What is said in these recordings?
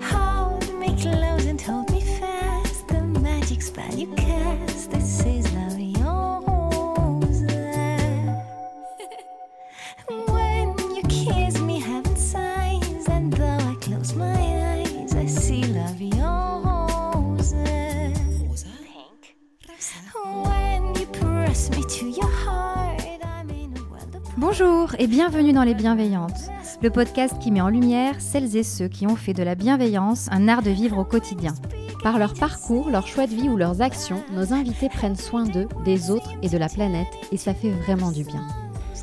Hold me close and hold me fast. The magic spell you cast. This is vie en rose. when you kiss me, heaven sighs. And though I close my eyes, I see rose. Pink. When you press me to your heart, I'm in a world of Bonjour et bienvenue dans Les Bienveillantes, le podcast qui met en lumière celles et ceux qui ont fait de la bienveillance un art de vivre au quotidien. Par leur parcours, leur choix de vie ou leurs actions, nos invités prennent soin d'eux, des autres et de la planète et ça fait vraiment du bien.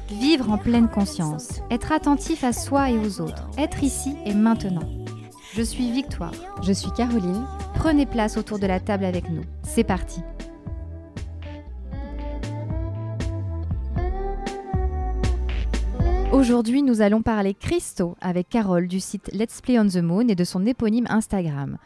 Vivre en pleine conscience, être attentif à soi et aux autres, être ici et maintenant. Je suis Victoire. Je suis Caroline. Prenez place autour de la table avec nous. C'est parti. Aujourd'hui, nous allons parler Christo avec Carole du site Let's Play on the Moon et de son éponyme Instagram.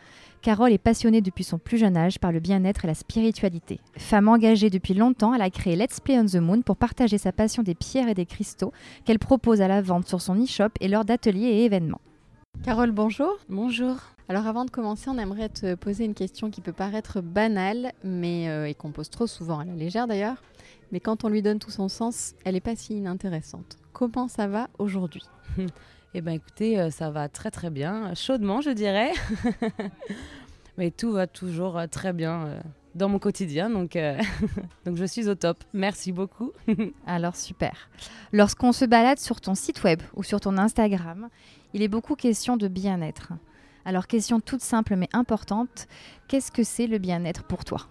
Carole est passionnée depuis son plus jeune âge par le bien-être et la spiritualité. Femme engagée depuis longtemps, elle a créé Let's Play on the Moon pour partager sa passion des pierres et des cristaux qu'elle propose à la vente sur son e-shop et lors d'ateliers et événements. Carole, bonjour. Bonjour. Alors avant de commencer, on aimerait te poser une question qui peut paraître banale, mais euh, et qu'on pose trop souvent à la légère d'ailleurs. Mais quand on lui donne tout son sens, elle n'est pas si inintéressante. Comment ça va aujourd'hui? Eh bien écoutez, euh, ça va très très bien, chaudement je dirais. Mais tout va toujours euh, très bien euh, dans mon quotidien, donc, euh, donc je suis au top. Merci beaucoup. Alors super. Lorsqu'on se balade sur ton site web ou sur ton Instagram, il est beaucoup question de bien-être. Alors question toute simple mais importante, qu'est-ce que c'est le bien-être pour toi?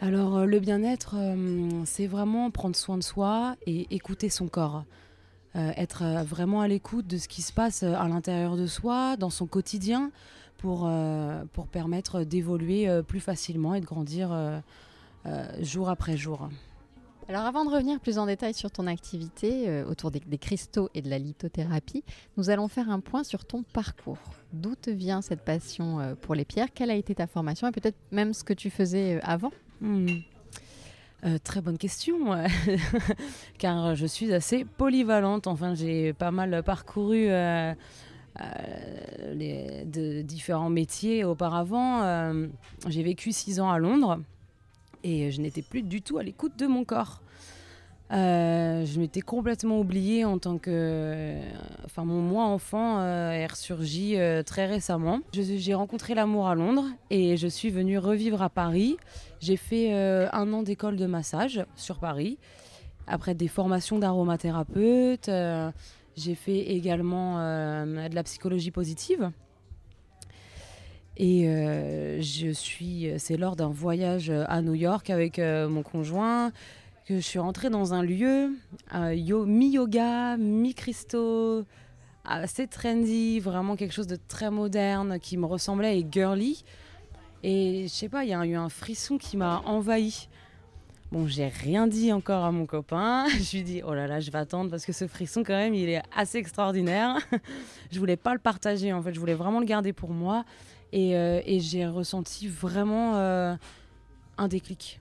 Alors euh, le bien-être, euh, c'est vraiment prendre soin de soi et écouter son corps. Euh, être vraiment à l'écoute de ce qui se passe à l'intérieur de soi, dans son quotidien, pour, pour permettre d'évoluer plus facilement et de grandir jour après jour. Alors avant de revenir plus en détail sur ton activité autour des, des cristaux et de la lithothérapie, nous allons faire un point sur ton parcours. D'où te vient cette passion pour les pierres? Quelle a été ta formation? Et peut-être même ce que tu faisais avant? Hmm. Euh, très bonne question, car je suis assez polyvalente. Enfin, j'ai pas mal parcouru euh, euh, de différents métiers auparavant. J'ai vécu six ans à Londres et je n'étais plus du tout à l'écoute de mon corps. Euh, je m'étais complètement oubliée en tant que... Enfin, mon moi enfant euh, est ressurgi euh, très récemment. J'ai rencontré l'amour à Londres et je suis venue revivre à Paris. J'ai fait euh, un an d'école de massage sur Paris. Après des formations d'aromathérapeute, euh, j'ai fait également euh, de la psychologie positive. Et euh, je suis, c'est lors d'un voyage à New York avec euh, mon conjoint que je suis rentrée dans un lieu euh, yo- mi-yoga, mi-cristaux, assez trendy, vraiment quelque chose de très moderne qui me ressemblait et girly. Et je sais pas, il y a eu un frisson qui m'a envahi. Bon, j'ai rien dit encore à mon copain. Je lui dis, oh là là, je vais attendre parce que ce frisson, quand même, il est assez extraordinaire. je voulais pas le partager, en fait. Je voulais vraiment le garder pour moi. Et, euh, j'ai ressenti vraiment euh, un déclic.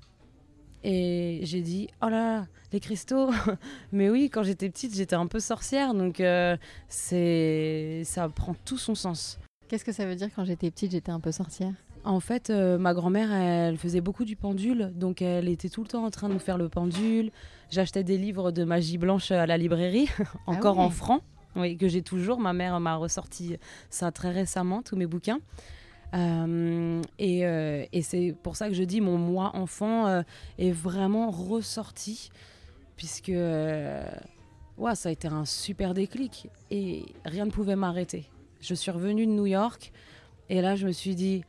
Et j'ai dit, oh là là, les cristaux. Mais oui, quand j'étais petite, j'étais un peu sorcière. Donc, euh, c'est ça prend tout son sens. Qu'est-ce que ça veut dire quand j'étais petite, j'étais un peu sorcière? En fait, euh, ma grand-mère, elle faisait beaucoup du pendule, donc elle était tout le temps en train de nous faire le pendule. J'achetais des livres de magie blanche à la librairie, encore ouais. en francs, oui, que j'ai toujours. Ma mère m'a ressorti ça très récemment, tous mes bouquins. Euh, et euh, et c'est pour ça que je dis mon moi enfant euh, est vraiment ressorti, puisque ouais, ça a été un super déclic et rien ne pouvait m'arrêter. Je suis revenue de New York et là je me suis dit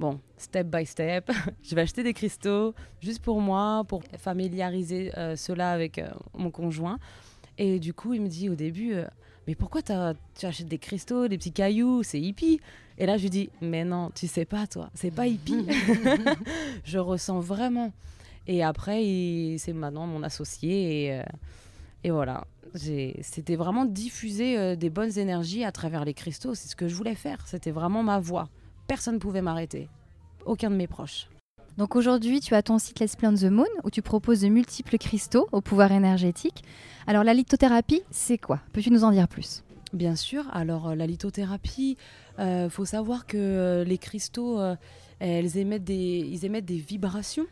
bon, step by step, je vais acheter des cristaux juste pour moi, pour familiariser cela avec mon conjoint. Et du coup, il me dit au début, mais pourquoi tu achètes des cristaux, des petits cailloux, c'est hippie? Et là, je lui dis, mais non, tu sais pas, toi, c'est pas hippie. je ressens vraiment. Et après, il- c'est maintenant mon associé. Et, euh, et voilà, J'ai- c'était vraiment diffuser euh, des bonnes énergies à travers les cristaux. C'est ce que je voulais faire. C'était vraiment ma voix. Personne ne pouvait m'arrêter. Aucun de mes proches. Donc aujourd'hui, tu as ton site Let's Play on the Moon où tu proposes de multiples cristaux au pouvoir énergétique. Alors la lithothérapie, c'est quoi? Peux-tu nous en dire plus? Bien sûr. Alors, euh, la lithothérapie, il faut savoir que les cristaux, elles émettent des, ils émettent des vibrations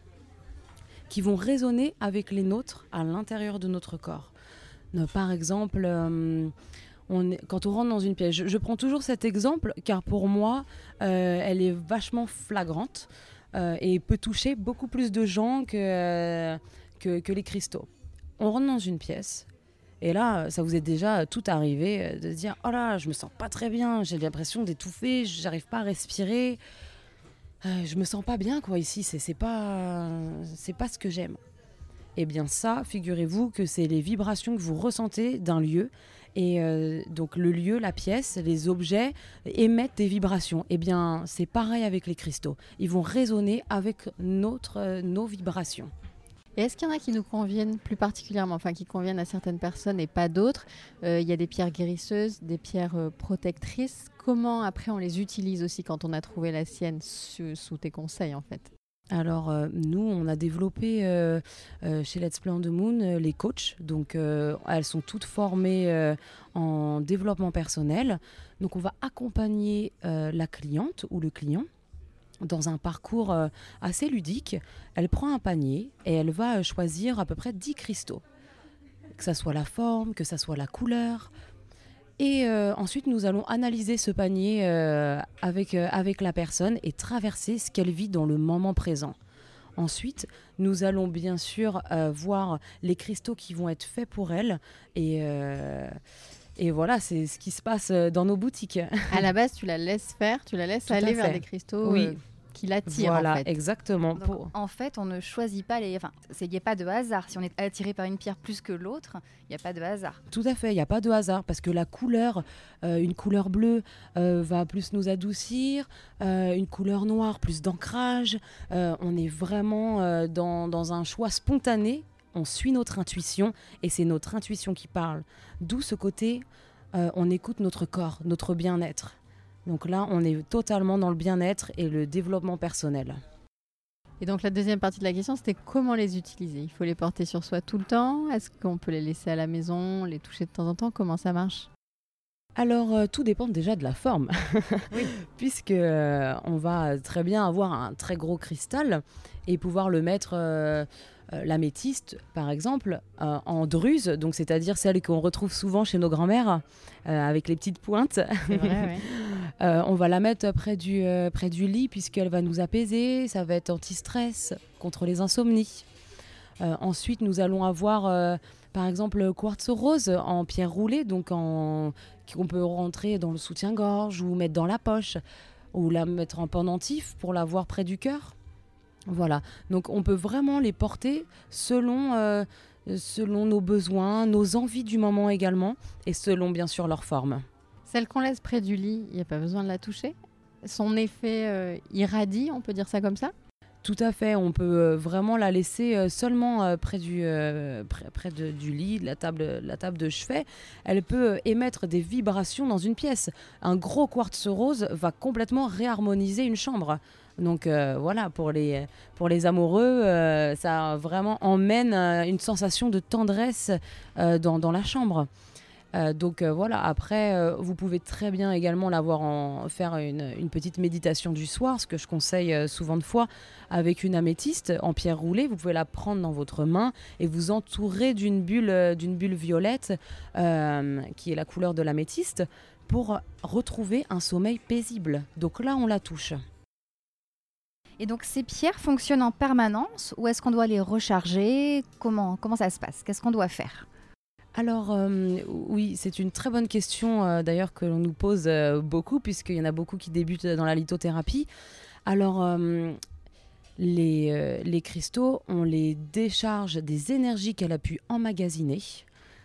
qui vont résonner avec les nôtres à l'intérieur de notre corps. par exemple, quand on rentre dans une pièce, je, prends toujours cet exemple car pour moi, elle est vachement flagrante et peut toucher beaucoup plus de gens que, que les cristaux. On rentre dans une pièce, et là, ça vous est déjà tout arrivé euh, de dire Oh là, je me sens pas très bien, j'ai l'impression d'étouffer, j'arrive pas à respirer, euh, je me sens pas bien quoi ici, c'est pas, pas ce que j'aime. Eh bien, ça, figurez-vous que c'est les vibrations que vous ressentez d'un lieu. Et euh, donc, le lieu, la pièce, les objets émettent des vibrations. Eh bien, c'est pareil avec les cristaux. Ils vont résonner avec notre, nos vibrations. Et est-ce qu'il y en a qui nous conviennent plus particulièrement, enfin qui conviennent à certaines personnes et pas d'autres? Euh, Il y a des pierres guérisseuses, des pierres euh, protectrices. Comment après on les utilise aussi quand on a trouvé la sienne sous, tes conseils en fait? Alors euh, nous, on a développé chez Let's Play on the Moon les coachs. Donc elles sont toutes formées en développement personnel. Donc on va accompagner la cliente ou le client dans un parcours euh, assez ludique. Elle prend un panier et elle va euh, choisir à peu près 10 cristaux. Que ça soit la forme, que ça soit la couleur. Et euh, ensuite, nous allons analyser ce panier avec, avec la personne et traverser ce qu'elle vit dans le moment présent. Ensuite, nous allons bien sûr voir les cristaux qui vont être faits pour elle. Et, et voilà, c'est ce qui se passe dans nos boutiques. À la base, tu la laisses faire, tu la laisses aller vers des cristaux. Oui qui l'attire. Voilà, en fait. exactement. En fait, on ne choisit pas les. Enfin, il n'y a pas de hasard. Si on est attiré par une pierre plus que l'autre, il n'y a pas de hasard. Tout à fait, il n'y a pas de hasard parce que la couleur, euh, une couleur bleue euh, va plus nous adoucir, euh, une couleur noire plus d'ancrage. on est vraiment dans, dans un choix spontané. On suit notre intuition et c'est notre intuition qui parle. D'où ce côté, on écoute notre corps, notre bien-être. Donc là, on est totalement dans le bien-être et le développement personnel. Et donc la deuxième partie de la question, c'était comment les utiliser? Il faut les porter sur soi tout le temps? Est-ce qu'on peut les laisser à la maison, les toucher de temps en temps? Comment ça marche? Alors euh, tout dépend déjà de la forme, oui. puisque euh, on va très bien avoir un très gros cristal et pouvoir le mettre euh, euh, l'améthyste, par exemple, en druse, donc c'est-à-dire celle qu'on retrouve souvent chez nos grands-mères, euh, avec les petites pointes. on va la mettre près du, près du lit puisqu'elle va nous apaiser, ça va être anti-stress, contre les insomnies. ensuite, nous allons avoir, par exemple, le quartz rose en pierre roulée, donc en, qu'on peut rentrer dans le soutien-gorge ou mettre dans la poche, ou la mettre en pendentif pour l'avoir près du cœur. Voilà, donc on peut vraiment les porter selon, euh, selon nos besoins, nos envies du moment également, et selon bien sûr leur forme. Celle qu'on laisse près du lit, il n'y a pas besoin de la toucher Son effet euh, irradie, on peut dire ça comme ça? Tout à fait, on peut euh, vraiment la laisser seulement près, du, près, du lit, la table, la table de chevet. Elle peut émettre des vibrations dans une pièce. Un gros quartz rose va complètement réharmoniser une chambre. Donc euh, voilà, pour les, pour les amoureux, euh, ça vraiment emmène euh, une sensation de tendresse dans, dans, la chambre. Donc voilà, après, vous pouvez très bien également l'avoir en faire une, une, petite méditation du soir, ce que je conseille souvent de fois, avec une améthyste en pierre roulée. Vous pouvez la prendre dans votre main et vous entourer d'une bulle, d'une bulle violette, qui est la couleur de l'améthyste, pour retrouver un sommeil paisible. Donc là, on la touche. Et donc ces pierres fonctionnent en permanence ou est-ce qu'on doit les recharger? Comment, comment ça se passe? Qu'est-ce qu'on doit faire? Alors euh, oui, c'est une très bonne question euh, d'ailleurs que l'on nous pose euh, beaucoup puisqu'il y en a beaucoup qui débutent dans la lithothérapie. Alors les, cristaux, on les décharge des énergies qu'elle a pu emmagasiner,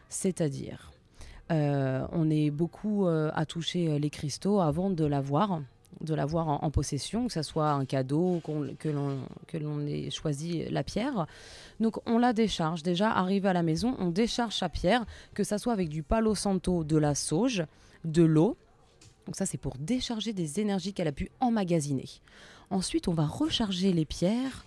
c'est-à-dire on est beaucoup à toucher les cristaux avant de l'avoir de l'avoir en, possession, que ce soit un cadeau, que l'on ait choisi la pierre. Donc on la décharge. Déjà, arrivé à la maison, on décharge sa pierre, que ce soit avec du palo santo, de la sauge, de l'eau. Donc ça, c'est pour décharger des énergies qu'elle a pu emmagasiner. Ensuite, on va recharger les pierres.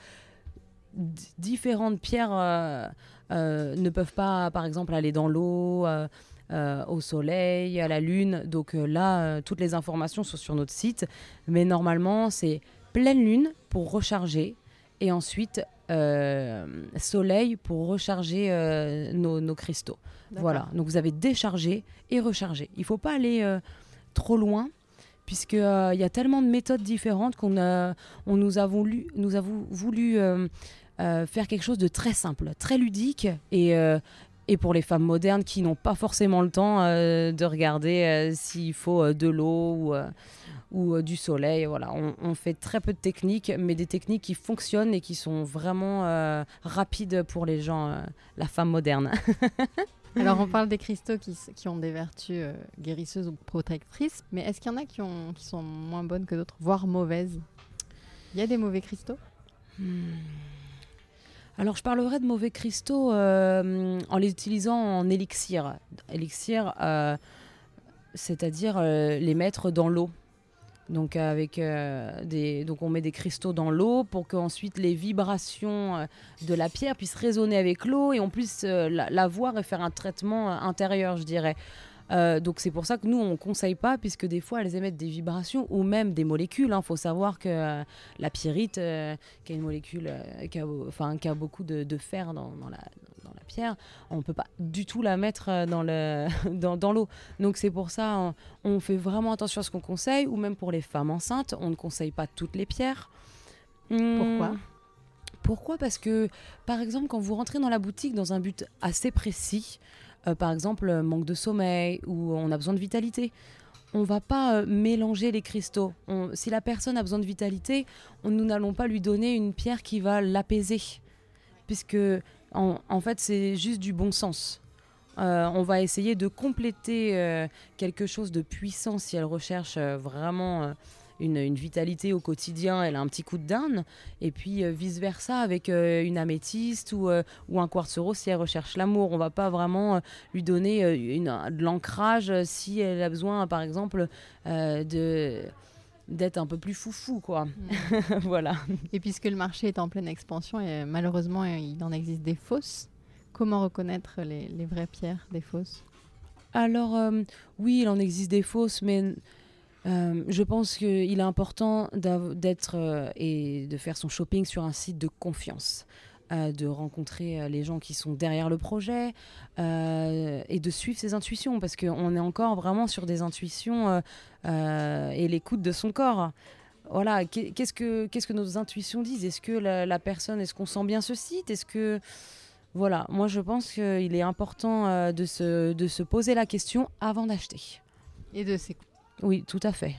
différentes pierres euh, euh, ne peuvent pas, par exemple, aller dans l'eau. Euh, euh, au soleil, à la lune. Donc euh, là, euh, toutes les informations sont sur notre site. Mais normalement, c'est pleine lune pour recharger et ensuite soleil pour recharger nos, nos cristaux. Voilà, donc vous avez déchargé et rechargé. Il ne faut pas aller trop loin puisque euh, il y a tellement de méthodes différentes qu'on on nous avons lu, nous avons voulu euh, faire quelque chose de très simple, très ludique et et pour les femmes modernes qui n'ont pas forcément le temps euh, de regarder euh, s'il faut euh, de l'eau ou, ou du soleil, voilà, on, on fait très peu de techniques, mais des techniques qui fonctionnent et qui sont vraiment rapides pour les gens, la femme moderne. Alors, on parle des cristaux qui, ont des vertus guérisseuses ou protectrices, mais est-ce qu'il y en a qui, ont, qui sont moins bonnes que d'autres, voire mauvaises? Il y a des mauvais cristaux? Alors, je parlerai de mauvais cristaux euh, en les utilisant en élixir. Élixir, euh, c'est-à-dire euh, les mettre dans l'eau. Donc, avec, des, donc, on met des cristaux dans l'eau pour qu'ensuite les vibrations de la pierre puissent résonner avec l'eau et on puisse la, la voir et faire un traitement intérieur, je dirais. Euh, donc c'est pour ça que nous on conseille pas puisque des fois elles émettent des vibrations ou même des molécules. Il faut savoir que euh, la pyrite, euh, qui est une molécule qui, a, enfin, qui a beaucoup de, de fer dans, dans la, dans la pierre, on peut pas du tout la mettre dans le dans, dans l'eau. Donc c'est pour ça on, on fait vraiment attention à ce qu'on conseille ou même pour les femmes enceintes, on ne conseille pas toutes les pierres. Hum, Pourquoi? Pourquoi? Parce que par exemple quand vous rentrez dans la boutique dans un but assez précis, euh, par exemple euh, manque de sommeil ou on a besoin de vitalité. On va pas euh, mélanger les cristaux. Si la personne a besoin de vitalité, on- nous n'allons pas lui donner une pierre qui va l'apaiser, puisque en, fait c'est juste du bon sens. On va essayer de compléter quelque chose de puissant si elle recherche vraiment une, une vitalité au quotidien, elle a un petit coup de down, et puis vice versa avec euh, une améthyste ou, euh, ou un quartz rose si elle recherche l'amour. On va pas vraiment euh, lui donner euh, une, de l'ancrage euh, si elle a besoin, par exemple, euh, de d'être un peu plus foufou, quoi. voilà. Et puisque le marché est en pleine expansion et euh, malheureusement euh, il en existe des fausses, comment reconnaître les, les vraies pierres des fausses? Alors, euh, oui, il en existe des fausses, mais euh, je pense qu'il est important d'être euh, et de faire son shopping sur un site de confiance. euh, de rencontrer les gens qui sont derrière le projet et de suivre ses intuitions parce qu'on est encore vraiment sur des intuitions et l'écoute de son corps. Voilà, qu'est- qu'est-ce que, nos intuitions disent? Est-ce que la, personne, est-ce qu'on sent bien ce site? Est-ce que voilà, moi je pense qu'il est important de, se, de se poser la question avant d'acheter. Et de ces Oui, tout à fait.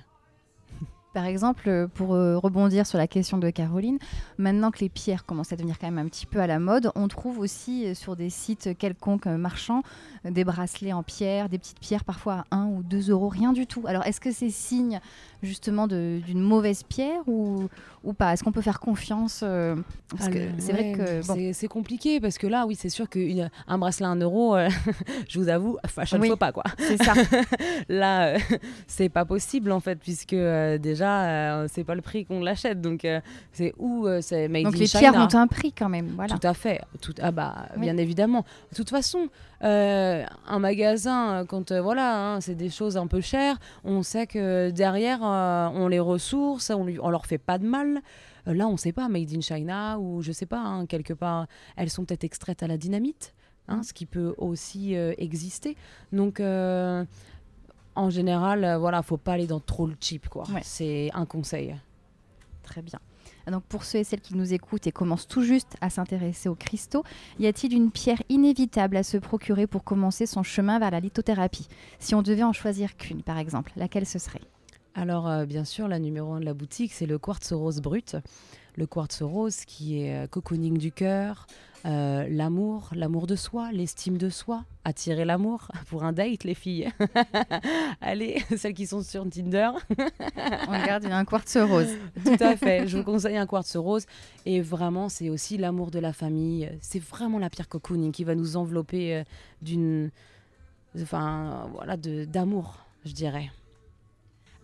Par exemple, euh, pour euh, rebondir sur la question de Caroline, maintenant que les pierres commencent à devenir quand même un petit peu à la mode, on trouve aussi euh, sur des sites quelconques marchands des bracelets en pierre, des petites pierres parfois à 1 ou 2 euros, rien du tout. Alors est-ce que c'est signe justement d'une mauvaise pierre ou, ou pas? Est-ce qu'on peut faire confiance euh, que Alors, c'est vrai que bon, c'est- compliqué parce que là, oui, c'est sûr qu'un bracelet à 1 euro, euh, je vous avoue, fashion Oui. faut pas quoi. c'est ça. Là, euh, c'est pas possible en fait, puisque euh, déjà, euh, c'est pas le prix qu'on l'achète. Donc, c'est où c'est made Donc in les China. pierres ont un prix quand même. Voilà. Tout à fait. Tout, ah bah, Oui. bien évidemment. De toute façon, euh, un magasin, euh, quand euh, voilà, hein, c'est des choses un peu chères, on sait que derrière, euh, on les ressource, on, lui, on leur fait pas de mal. Là, on sait pas, made in China ou je sais pas, hein, quelque part, elles sont peut-être extraites à la dynamite, hein, ce qui peut aussi exister. Donc, en général, voilà, faut pas aller dans trop le cheap, quoi. Ouais. C'est un conseil. Très bien. Donc pour ceux et celles qui nous écoutent et commencent tout juste à s'intéresser aux cristaux, y a-t-il une pierre inévitable à se procurer pour commencer son chemin vers la lithothérapie? Si on devait en choisir qu'une, par exemple, laquelle ce serait? Alors, euh, bien sûr, la numéro un de la boutique, c'est le quartz rose brut. Le quartz rose qui est euh, cocooning du cœur, euh, l'amour, l'amour de soi, l'estime de soi, attirer l'amour pour un date, les filles. Allez, celles qui sont sur Tinder. On regarde, il y a un quartz rose. Tout à fait. Je vous conseille un quartz rose. Et vraiment, c'est aussi l'amour de la famille. C'est vraiment la pierre cocooning qui va nous envelopper euh, d'une. Enfin, voilà, d'amour, je dirais.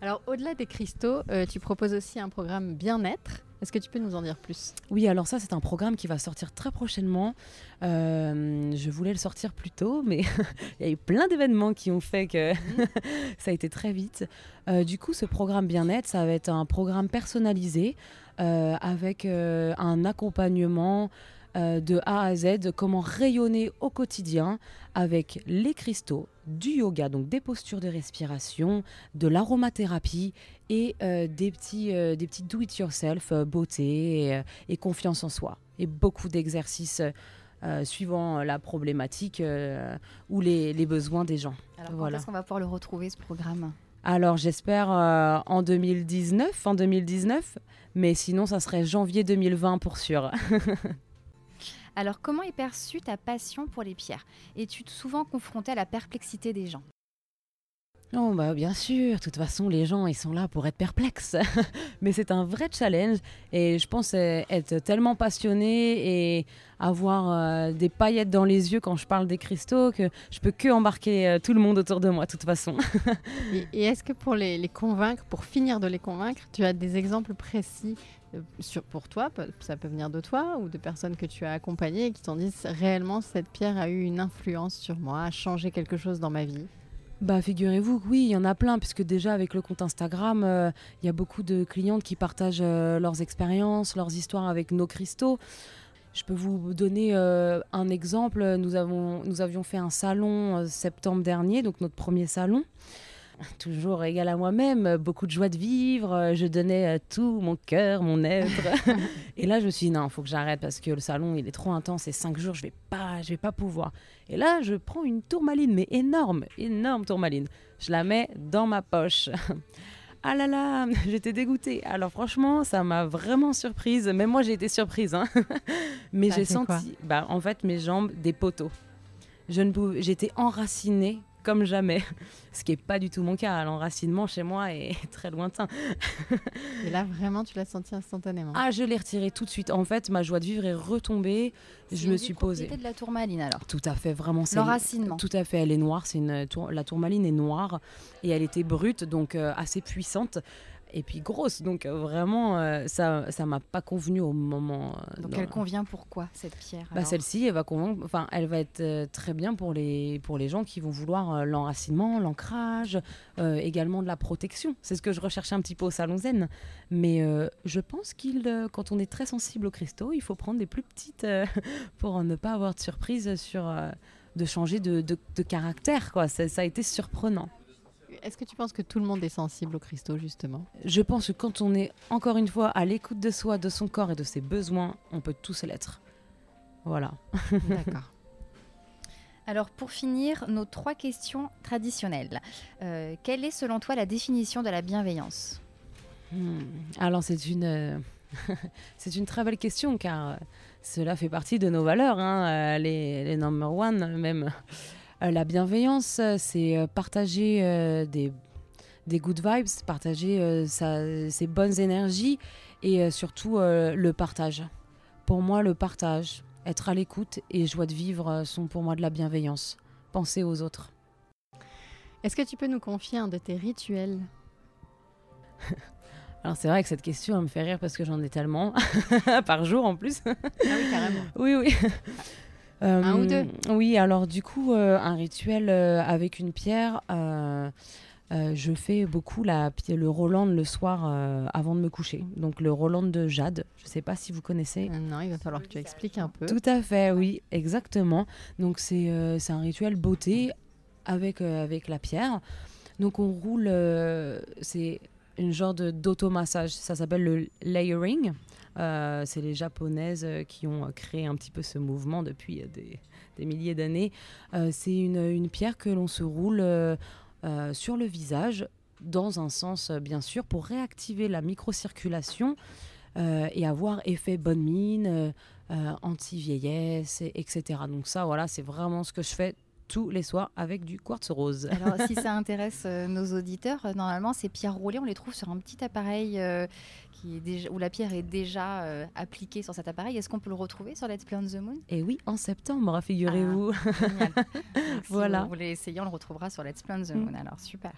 Alors, au-delà des cristaux, euh, tu proposes aussi un programme bien-être. Est-ce que tu peux nous en dire plus? Oui, alors ça, c'est un programme qui va sortir très prochainement. Euh, je voulais le sortir plus tôt, mais il y a eu plein d'événements qui ont fait que ça a été très vite. Euh, du coup, ce programme bien-être, ça va être un programme personnalisé avec un accompagnement de A à Z, comment rayonner au quotidien avec les cristaux, du yoga, donc des postures de respiration, de l'aromathérapie et euh, des petits, euh, des petits do-it-yourself, beauté et, confiance en soi. Et beaucoup d'exercices suivant la problématique ou les, besoins des gens. Alors, voilà. est-ce qu'on va pouvoir le retrouver, ce programme? Alors j'espère en 2019, en 2019, mais sinon ça serait janvier 2020 pour sûr. Alors, comment est perçue ta passion pour les pierres? Es-tu souvent confrontée à la perplexité des gens? Oh bah bien sûr, de toute façon les gens ils sont là pour être perplexes. Mais c'est un vrai challenge et je pense être tellement passionné et avoir euh, des paillettes dans les yeux quand je parle des cristaux que je peux que embarquer euh, tout le monde autour de moi de toute façon. et, est-ce que pour les, convaincre, pour finir de les convaincre, tu as des exemples précis euh, sur, pour toi, ça peut venir de toi ou de personnes que tu as accompagnées et qui t'ont dit réellement cette pierre a eu une influence sur moi, a changé quelque chose dans ma vie? Bah, figurez-vous oui, il y en a plein, puisque déjà avec le compte Instagram, euh, il y a beaucoup de clientes qui partagent euh, leurs expériences, leurs histoires avec nos cristaux. Je peux vous donner un exemple. Nous, avons, nous avions fait un salon septembre dernier, donc notre premier salon toujours égal à moi-même, beaucoup de joie de vivre, je donnais tout, mon cœur, mon être. et là, je me suis dit, non, il faut que j'arrête parce que le salon, il est trop intense et cinq jours, je vais pas, je vais pas pouvoir. Et là, je prends une tourmaline, mais énorme, énorme tourmaline. Je la mets dans ma poche. ah là là, j'étais dégoûtée. Alors franchement, ça m'a vraiment surprise. Même moi, j'ai été surprise. Hein. mais j'ai senti, bah, en fait, mes jambes des poteaux. Je ne j'étais enracinée comme jamais. Ce qui n'est pas du tout mon cas. L'enracinement chez moi est très lointain. Et là, vraiment, tu l'as senti instantanément Ah, je l'ai retiré tout de suite. En fait, ma joie de vivre est retombée. Je me suis posée. de la tourmaline alors Tout à fait, vraiment. L'enracinement. Tout à fait, elle est noire. C'est une La tourmaline est noire et elle était brute, donc euh, assez puissante et puis grosse. Donc euh, vraiment, euh, ça ça m'a pas convenu au moment. Euh, donc elle convient pourquoi cette pierre bah, Celle-ci, elle va enfin, elle va être très bien pour les pour les gens qui vont vouloir l'enracinement, l'ancrage, également de la protection. C'est ce que je recherchais un petit peu au salon Zen. Mais je pense qu'il, quand on est très sensible aux cristaux, il faut prendre des plus petites pour ne pas avoir de surprise sur de changer de, de, de caractère. Quoi. Ça, ça a été surprenant. Est-ce que tu penses que tout le monde est sensible au cristaux, justement? Je pense que quand on est, encore une fois, à l'écoute de soi, de son corps et de ses besoins, on peut tous l'être. Voilà. D'accord. Alors pour finir, nos trois questions traditionnelles. Euh, quelle est selon toi la définition de la bienveillance? Hmm. Alors c'est une, c'est une très belle question car euh, cela fait partie de nos valeurs, hein, euh, les, les number one même. Euh, la bienveillance, euh, c'est euh, partager des, des good vibes, partager ses bonnes énergies et surtout le partage. Pour moi, le partage, être à l'écoute et joie de vivre sont pour moi de la bienveillance. Penser aux autres. Est-ce que tu peux nous confier un de tes rituels? Alors c'est vrai que cette question elle me fait rire parce que j'en ai tellement par jour en plus. ah oui carrément. oui oui. Un ou deux euh, Oui, alors du coup, euh, un rituel euh, avec une pierre. je fais beaucoup la, le Roland le soir avant de me coucher. Donc le Roland de Jade. Je ne sais pas si vous connaissez. non, il va falloir que tu expliques un peu. Tout à fait, oui, exactement. Donc c'est un rituel beauté avec, avec la pierre. Donc on roule, c'est une genre d'automassage. Ça s'appelle le layering. Euh, c'est les japonaises euh, qui ont créé un petit peu ce mouvement depuis euh, des, milliers d'années. c'est une, pierre que l'on se roule sur le visage dans un sens bien sûr pour réactiver la microcirculation et avoir effet bonne mine, anti-vieillesse, etc. Donc ça voilà c'est vraiment ce que je fais tous les soirs avec du quartz rose. Alors, si ça intéresse euh, nos auditeurs, euh, normalement, ces pierres roulées, on les trouve sur un petit appareil euh, qui est déjà, où la pierre est déjà euh, appliquée sur cet appareil. Est-ce qu'on peut le retrouver sur Let's Play on the Moon? Et oui, en septembre, figurez-vous. Génial. Donc, si Voilà. vous voulez essayer, on le retrouvera sur Let's Play on the Mm. Moon. Alors, super.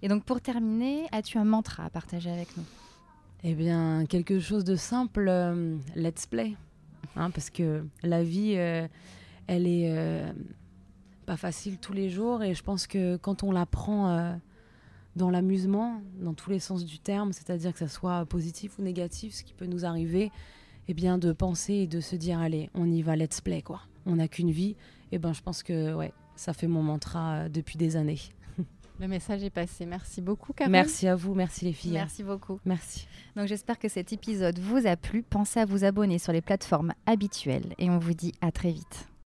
Et donc, pour terminer, as-tu un mantra à partager avec nous? Eh bien, quelque chose de simple, euh, let's play. Hein, parce que la vie, euh, elle est euh, pas facile tous les jours. Et je pense que quand on la prend euh, dans l'amusement, dans tous les sens du terme, c'est-à-dire que ça soit positif ou négatif, ce qui peut nous arriver, eh bien, de penser et de se dire, allez, on y va, let's play, quoi. On n'a qu'une vie. Et ben, je pense que, ouais, ça fait mon mantra euh, depuis des années. Le message est passé. Merci beaucoup, Carole. Merci à vous, merci les filles. Merci beaucoup. Merci. Donc, j'espère que cet épisode vous a plu. Pensez à vous abonner sur les plateformes habituelles et on vous dit à très vite.